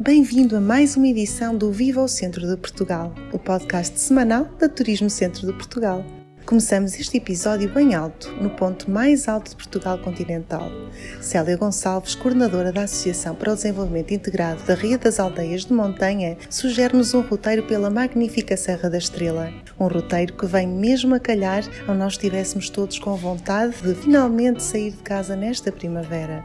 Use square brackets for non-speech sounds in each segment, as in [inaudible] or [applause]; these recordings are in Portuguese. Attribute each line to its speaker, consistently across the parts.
Speaker 1: Bem-vindo a mais uma edição do Viva o Centro de Portugal, o podcast semanal da Turismo Centro de Portugal. Começamos este episódio bem alto, no ponto mais alto de Portugal continental. Célia Gonçalves, coordenadora da Associação para o Desenvolvimento Integrado da Ria das Aldeias de Montanha, sugere-nos um roteiro pela magnífica Serra da Estrela. Um roteiro que vem mesmo a calhar ao nós estivéssemos todos com vontade de finalmente sair de casa nesta primavera.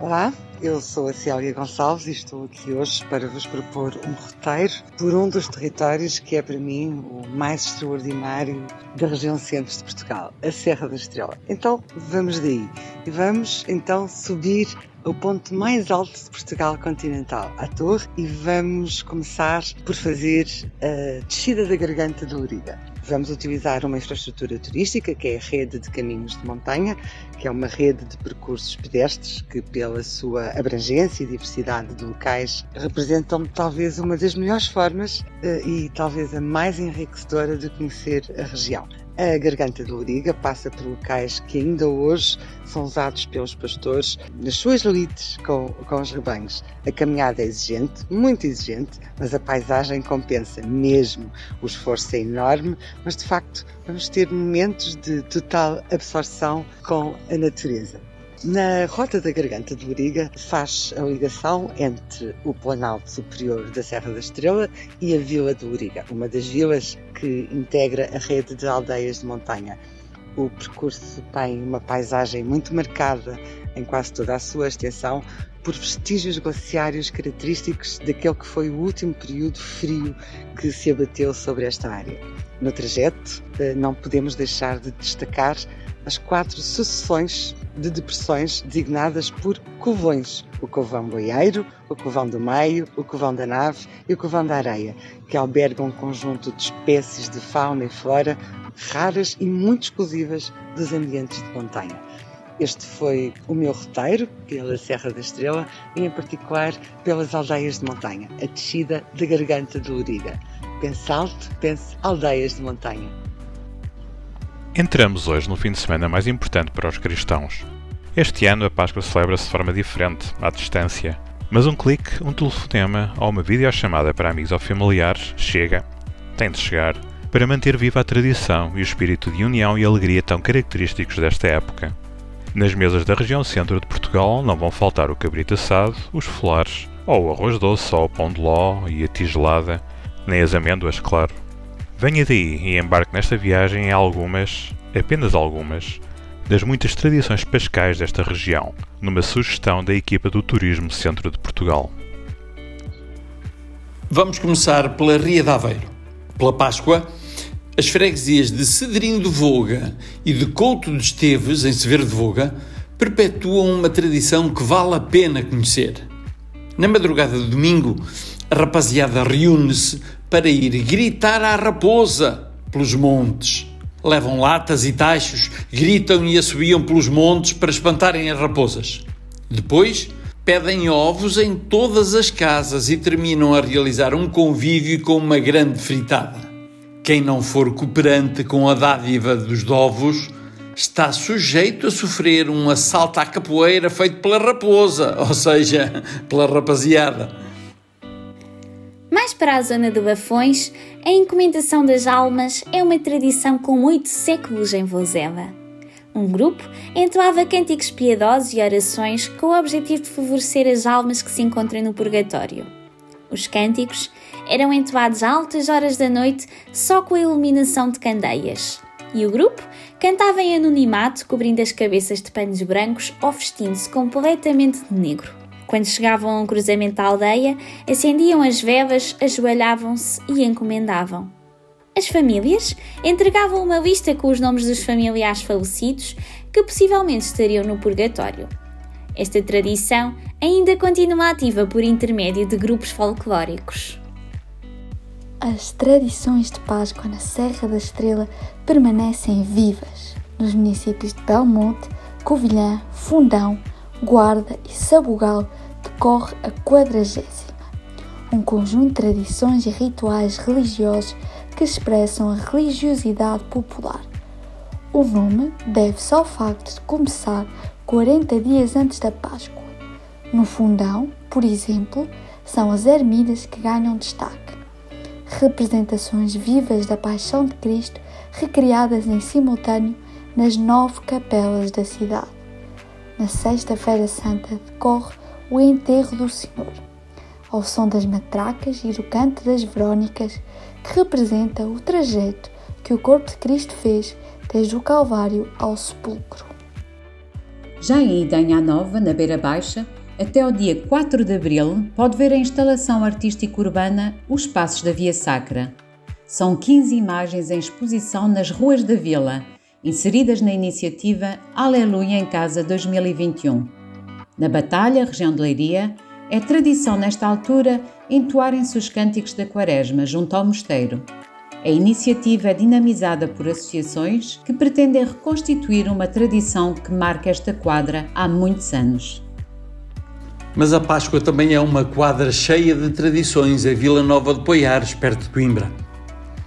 Speaker 2: Olá, eu sou a Célia Gonçalves e estou aqui hoje para vos propor um roteiro por um dos territórios que é para mim o mais extraordinário da região centro de Portugal, a Serra da Estrela. Então vamos daí e vamos então subir ao ponto mais alto de Portugal continental, a Torre, e vamos começar por fazer a descida da Garganta de Loriga. Vamos utilizar uma infraestrutura turística, que é a rede de caminhos de montanha, que é uma rede de percursos pedestres que, pela sua abrangência e diversidade de locais, representam talvez uma das melhores formas eh, e talvez a mais enriquecedora de conhecer a região. A Garganta de Loriga passa por locais que ainda hoje são usados pelos pastores nas suas lides com, com os rebanhos. A caminhada é exigente, muito exigente, mas a paisagem compensa mesmo. O esforço é enorme, mas de facto vamos ter momentos de total absorção com a natureza. Na Rota da Garganta de Loriga faz a ligação entre o Planalto Superior da Serra da Estrela e a Vila de Loriga, uma das vilas que integra a rede de aldeias de montanha. O percurso tem uma paisagem muito marcada em quase toda a sua extensão por vestígios glaciários característicos daquele que foi o último período frio que se abateu sobre esta área. No trajeto, eh, não podemos deixar de destacar as quatro sucessões de depressões designadas por covões: o Covão Boieiro, o Covão do Meio, o Covão da Nave e o Covão da Areia, que albergam um conjunto de espécies de fauna e flora raras e muito exclusivas dos ambientes de montanha. Este foi o meu roteiro pela Serra da Estrela e, em particular, pelas aldeias de montanha, a descida da Garganta de Loriga. Pense alto, pense aldeias de montanha.
Speaker 3: Entramos hoje no fim de semana mais importante para os cristãos. Este ano a Páscoa celebra-se de forma diferente, à distância. Mas um clique, um telefonema ou uma videochamada para amigos ou familiares chega, tem de chegar, para manter viva a tradição e o espírito de união e alegria tão característicos desta época. Nas mesas da região centro de Portugal não vão faltar o cabrito assado, os folares, ou o arroz doce, ou o pão de ló e a tigelada, nem as amêndoas, claro. Venha daí e embarque nesta viagem em algumas, apenas algumas, das muitas tradições pascais desta região, numa sugestão da equipa do Turismo Centro de Portugal.
Speaker 4: Vamos começar pela Ria de Aveiro. Pela Páscoa, as freguesias de Cedrinho de Voga e de Couto de Esteves, em Severo de Voga, perpetuam uma tradição que vale a pena conhecer. Na madrugada de domingo, a rapaziada reúne-se para ir gritar à raposa pelos montes. Levam latas e tachos, gritam e assobiam pelos montes para espantarem as raposas. Depois, pedem ovos em todas as casas e terminam a realizar um convívio com uma grande fritada. Quem não for cooperante com a dádiva dos ovos está sujeito a sofrer um assalto à capoeira feito pela raposa, [laughs] ou seja, pela rapaziada.
Speaker 5: Mais para a zona de Bafões, a encomendação das almas é uma tradição com oito séculos em Vozela. Um grupo entoava cânticos piedosos e orações com o objetivo de favorecer as almas que se encontram no purgatório. Os cânticos eram entoados a altas horas da noite só com a iluminação de candeias. E o grupo cantava em anonimato, cobrindo as cabeças de panos brancos ou vestindo-se completamente de negro. Quando chegavam a um cruzamento da aldeia, acendiam as velas, ajoelhavam-se e encomendavam. As famílias entregavam uma lista com os nomes dos familiares falecidos que possivelmente estariam no purgatório. Esta tradição ainda continua ativa por intermédio de grupos folclóricos.
Speaker 6: As tradições de Páscoa na Serra da Estrela permanecem vivas nos municípios de Belmonte, Covilhã, Fundão, Guarda e Sabugal decorre a quadragésima, um conjunto de tradições e rituais religiosos que expressam a religiosidade popular. O nome deve-se ao facto de começar 40 dias antes da Páscoa, No fundão, por exemplo, são as ermidas que ganham destaque. Representações vivas da Paixão de Cristo recriadas em simultâneo nas nove capelas da cidade. Na Sexta-feira Santa decorre o enterro do Senhor, ao som das matracas e do canto das Verónicas, que representa o trajeto que o corpo de Cristo fez desde o Calvário ao sepulcro.
Speaker 7: Já em Idanha Nova, na Beira Baixa, até ao dia 4 de abril, pode ver a instalação artística urbana Os Passos da Via Sacra. São 15 imagens em exposição nas ruas da vila, inseridas na iniciativa Aleluia em Casa 2021. Na Batalha, região de Leiria, é tradição nesta altura entoarem-se os cânticos da Quaresma junto ao mosteiro. A iniciativa é dinamizada por associações que pretendem reconstituir uma tradição que marca esta quadra há muitos anos.
Speaker 4: Mas a Páscoa também é uma quadra cheia de tradições em Vila Nova de Poiares, perto de Coimbra.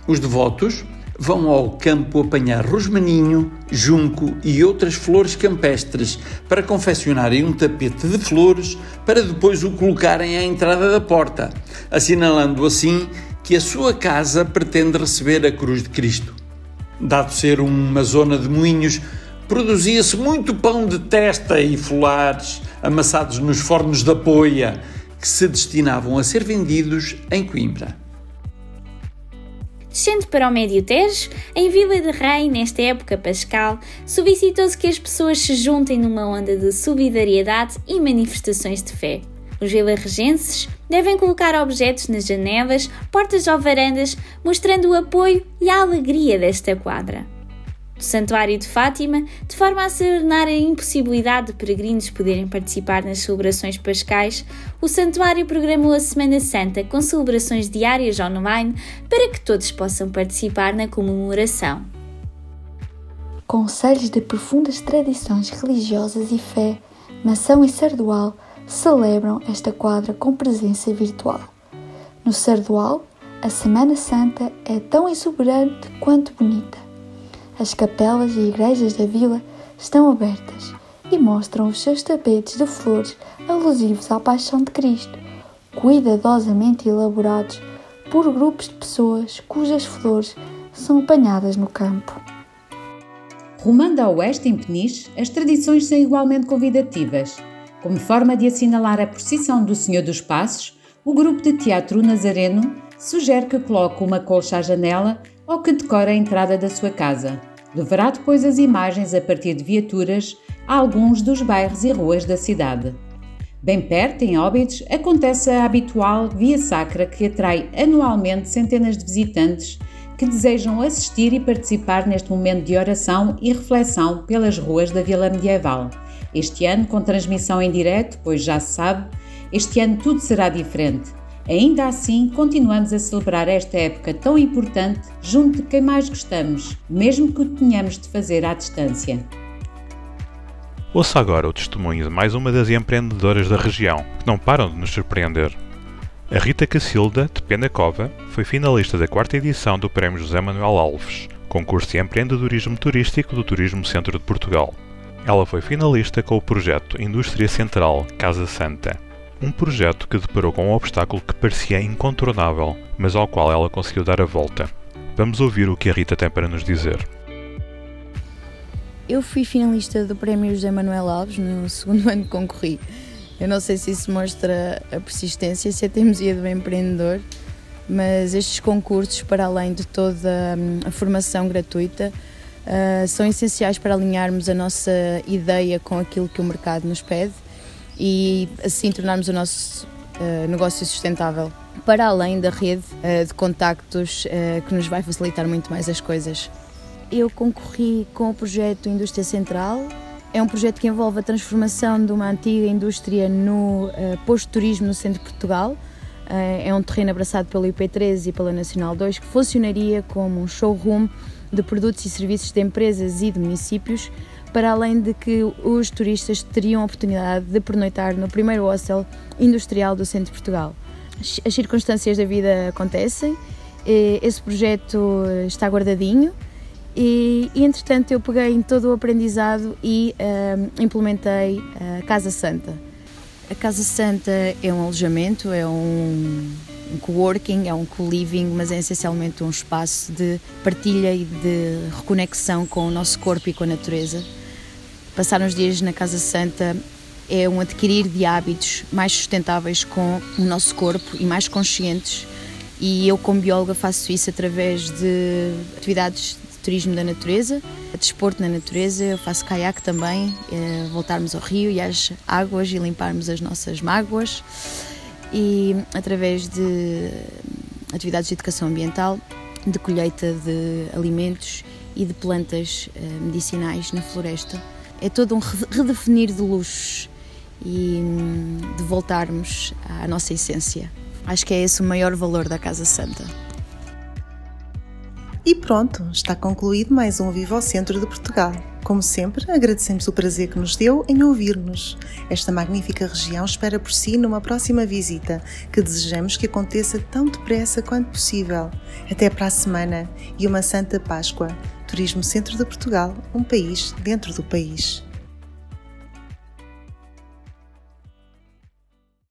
Speaker 4: Os devotos vão ao campo apanhar rosmaninho, junco e outras flores campestres para confeccionarem um tapete de flores para depois o colocarem à entrada da porta, assinalando assim que a sua casa pretende receber a cruz de Cristo. Dado ser uma zona de moinhos, produzia-se muito pão de testa e folares amassados nos fornos da poia, que se destinavam a ser vendidos em Coimbra.
Speaker 5: Descendo para o Médio Tejo, em Vila de Rei, nesta época pascal, solicitou-se que as pessoas se juntem numa onda de solidariedade e manifestações de fé. Os vilarregenses devem colocar objetos nas janelas, portas ou varandas, mostrando o apoio e a alegria desta quadra do Santuário de Fátima, de forma a serenar a impossibilidade de peregrinos poderem participar nas celebrações pascais, o Santuário programou a Semana Santa com celebrações diárias online para que todos possam participar na comemoração.
Speaker 6: Conselhos de profundas tradições religiosas e fé, Mação e Sardual celebram esta quadra com presença virtual. No Sardual, a Semana Santa é tão exuberante quanto bonita as capelas e igrejas da vila estão abertas e mostram os seus tapetes de flores alusivos à Paixão de Cristo, cuidadosamente elaborados por grupos de pessoas cujas flores são apanhadas no campo.
Speaker 7: Rumando a oeste, em Peniche, as tradições são igualmente convidativas. Como forma de assinalar a procissão do Senhor dos Passos, o grupo de teatro Nazareno sugere que coloque uma colcha à janela ou que decore a entrada da sua casa. Levará depois as imagens a partir de viaturas a alguns dos bairros e ruas da cidade. Bem perto, em Óbidos, acontece a habitual Via Sacra que atrai anualmente centenas de visitantes que desejam assistir e participar neste momento de oração e reflexão pelas ruas da Vila Medieval. Este ano, com transmissão em direto, pois já se sabe, este ano tudo será diferente. Ainda assim, continuamos a celebrar esta época tão importante junto de quem mais gostamos, mesmo que o tenhamos de fazer à distância.
Speaker 3: Ouça agora o testemunho de mais uma das empreendedoras da região, que não param de nos surpreender. A Rita Cacilda, de Penacova, foi finalista da quarta edição do Prémio José Manuel Alves, concurso de empreendedorismo turístico do Turismo Centro de Portugal. Ela foi finalista com o projeto Indústria Central Casa Santa um projeto que deparou com um obstáculo que parecia incontornável, mas ao qual ela conseguiu dar a volta. Vamos ouvir o que a Rita tem para nos dizer.
Speaker 8: Eu fui finalista do Prémio José Manuel Alves no segundo [laughs] ano que concorri. Eu não sei se isso mostra a persistência, se a teimosia do empreendedor, mas estes concursos, para além de toda hum, a formação gratuita, uh, são essenciais para alinharmos a nossa ideia com aquilo que o mercado nos pede e assim tornarmos o nosso uh, negócio sustentável para além da rede uh, de contactos uh, que nos vai facilitar muito mais as coisas. Eu concorri com o projeto Indústria Central. É um projeto que envolve a transformação de uma antiga indústria no posto de turismo no centro de Portugal. É um terreno abraçado pelo IP3 e pela Nacional 2 que funcionaria como um showroom de produtos e serviços de empresas e de municípios para além de que os turistas teriam a oportunidade de pernoitar no primeiro hostel industrial do centro de Portugal. As circunstâncias da vida acontecem, esse projeto está guardadinho e, entretanto eu peguei em todo o aprendizado e uh, implementei a Casa Santa. A Casa Santa é um alojamento, é um, um coworking, é um co-living, mas é essencialmente um espaço de partilha e de reconexão com o nosso corpo e com a natureza. Passar uns dias na Casa Santa é um adquirir de hábitos mais sustentáveis com o nosso corpo e mais conscientes. E eu, como bióloga, faço isso através de atividades turismo da natureza, desporto na natureza, eu faço caiaque também, é, voltarmos ao rio e às águas e limparmos as nossas mágoas e através de atividades de educação ambiental, de colheita de alimentos e de plantas eh, medicinais na floresta. É todo um redefinir de luxos e hum, de voltarmos à nossa essência. Acho que é esse o maior valor da Casa Santa.
Speaker 1: E pronto, está concluído mais um Viva ao Centro de Portugal. Como sempre, agradecemos o prazer que nos deu em ouvir-nos. Esta magnífica região espera por si numa próxima visita, que desejamos que aconteça tão depressa quanto possível. Até para a semana e uma Santa Páscoa. Turismo Centro de Portugal, um país dentro do país.